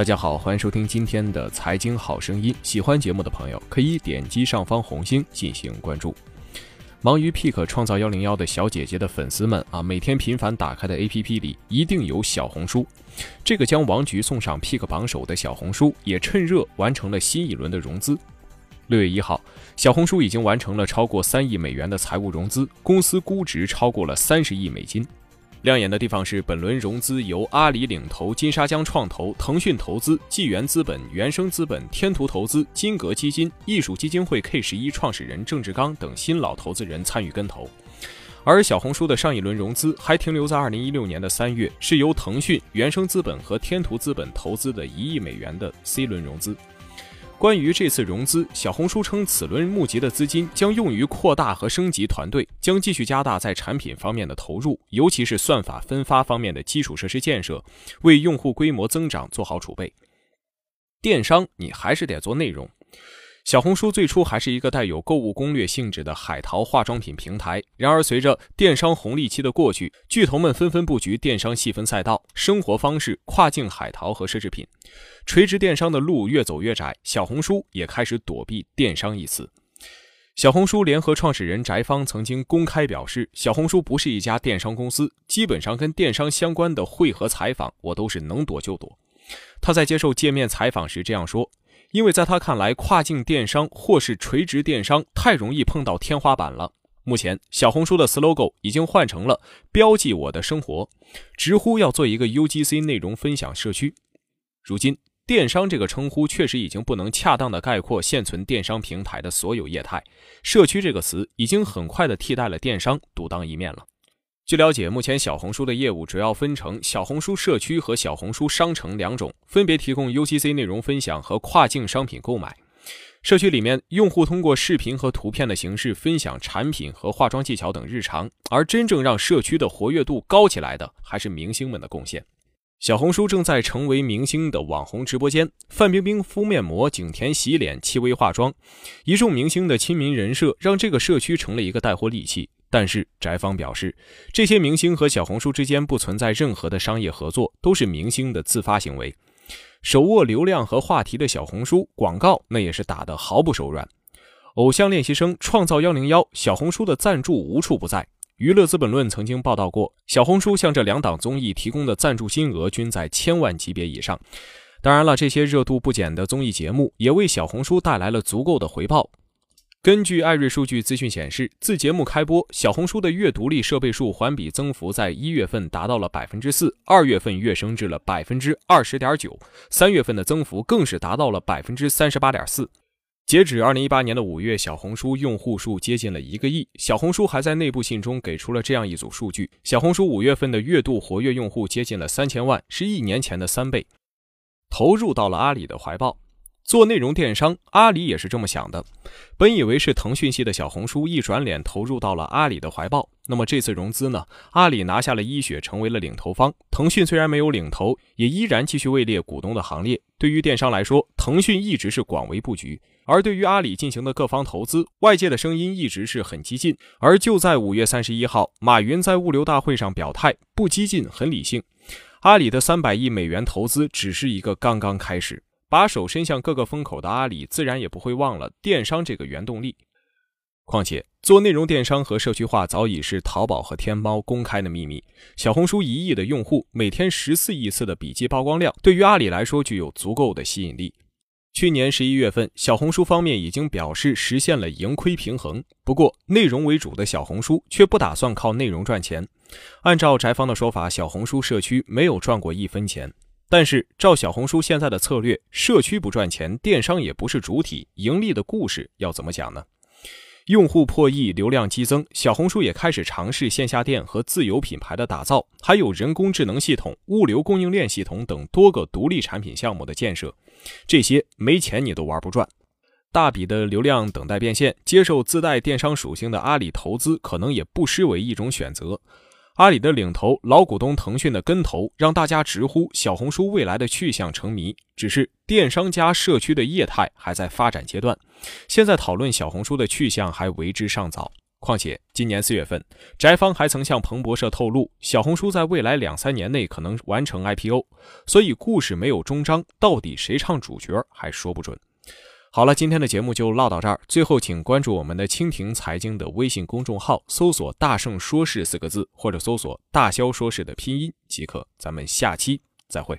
大家好，欢迎收听今天的财经好声音。喜欢节目的朋友可以点击上方红星进行关注。忙于 Pick 创造幺零幺的小姐姐的粉丝们啊，每天频繁打开的 APP 里一定有小红书。这个将王局送上 Pick 榜首的小红书，也趁热完成了新一轮的融资。六月一号，小红书已经完成了超过三亿美元的财务融资，公司估值超过了三十亿美金。亮眼的地方是，本轮融资由阿里领投、金沙江创投、腾讯投资、纪元资本、原生资本、天图投资、金格基金、艺术基金会 K 十一创始人郑志刚等新老投资人参与跟投。而小红书的上一轮融资还停留在二零一六年的三月，是由腾讯、原生资本和天图资本投资的一亿美元的 C 轮融资。关于这次融资，小红书称，此轮募集的资金将用于扩大和升级团队，将继续加大在产品方面的投入，尤其是算法分发方面的基础设施建设，为用户规模增长做好储备。电商，你还是得做内容。小红书最初还是一个带有购物攻略性质的海淘化妆品平台，然而随着电商红利期的过去，巨头们纷纷布局电商细分赛道、生活方式、跨境海淘和奢侈品，垂直电商的路越走越窄，小红书也开始躲避“电商”一词。小红书联合创始人翟芳曾经公开表示，小红书不是一家电商公司，基本上跟电商相关的会和采访，我都是能躲就躲。他在接受界面采访时这样说。因为在他看来，跨境电商或是垂直电商太容易碰到天花板了。目前，小红书的 slogan 已经换成了“标记我的生活”，直呼要做一个 UGC 内容分享社区。如今，电商这个称呼确实已经不能恰当的概括现存电商平台的所有业态，社区这个词已经很快的替代了电商，独当一面了。据了解，目前小红书的业务主要分成小红书社区和小红书商城两种，分别提供 UGC 内容分享和跨境商品购买。社区里面，用户通过视频和图片的形式分享产品和化妆技巧等日常，而真正让社区的活跃度高起来的，还是明星们的贡献。小红书正在成为明星的网红直播间，范冰冰敷面膜，景甜洗脸，戚薇化妆，一众明星的亲民人设，让这个社区成了一个带货利器。但是翟芳表示，这些明星和小红书之间不存在任何的商业合作，都是明星的自发行为。手握流量和话题的小红书广告，那也是打得毫不手软。偶像练习生、创造幺零幺、小红书的赞助无处不在。娱乐资本论曾经报道过，小红书向这两档综艺提供的赞助金额均在千万级别以上。当然了，这些热度不减的综艺节目也为小红书带来了足够的回报。根据艾瑞数据资讯显示，自节目开播，小红书的月独立设备数环比增幅在一月份达到了百分之四，二月份跃升至了百分之二十点九，三月份的增幅更是达到了百分之三十八点四。截止二零一八年的五月，小红书用户数接近了一个亿。小红书还在内部信中给出了这样一组数据：小红书五月份的月度活跃用户接近了三千万，是一年前的三倍，投入到了阿里的怀抱。做内容电商，阿里也是这么想的。本以为是腾讯系的小红书，一转脸投入到了阿里的怀抱。那么这次融资呢？阿里拿下了一雪，成为了领投方。腾讯虽然没有领投，也依然继续位列股东的行列。对于电商来说，腾讯一直是广为布局；而对于阿里进行的各方投资，外界的声音一直是很激进。而就在五月三十一号，马云在物流大会上表态，不激进，很理性。阿里的三百亿美元投资只是一个刚刚开始。把手伸向各个风口的阿里，自然也不会忘了电商这个原动力。况且，做内容电商和社区化早已是淘宝和天猫公开的秘密。小红书一亿的用户，每天十四亿次的笔记曝光量，对于阿里来说具有足够的吸引力。去年十一月份，小红书方面已经表示实现了盈亏平衡。不过，内容为主的小红书却不打算靠内容赚钱。按照翟方的说法，小红书社区没有赚过一分钱。但是，照小红书现在的策略，社区不赚钱，电商也不是主体，盈利的故事要怎么讲呢？用户破亿，流量激增，小红书也开始尝试线下店和自有品牌的打造，还有人工智能系统、物流供应链系统等多个独立产品项目的建设。这些没钱你都玩不转，大笔的流量等待变现，接受自带电商属性的阿里投资，可能也不失为一种选择。阿里的领头，老股东腾讯的跟投，让大家直呼小红书未来的去向成谜。只是电商加社区的业态还在发展阶段，现在讨论小红书的去向还为之尚早。况且今年四月份，翟方还曾向彭博社透露，小红书在未来两三年内可能完成 IPO。所以故事没有终章，到底谁唱主角还说不准。好了，今天的节目就唠到这儿。最后，请关注我们的蜻蜓财经的微信公众号，搜索“大圣说事”四个字，或者搜索“大肖说事”的拼音即可。咱们下期再会。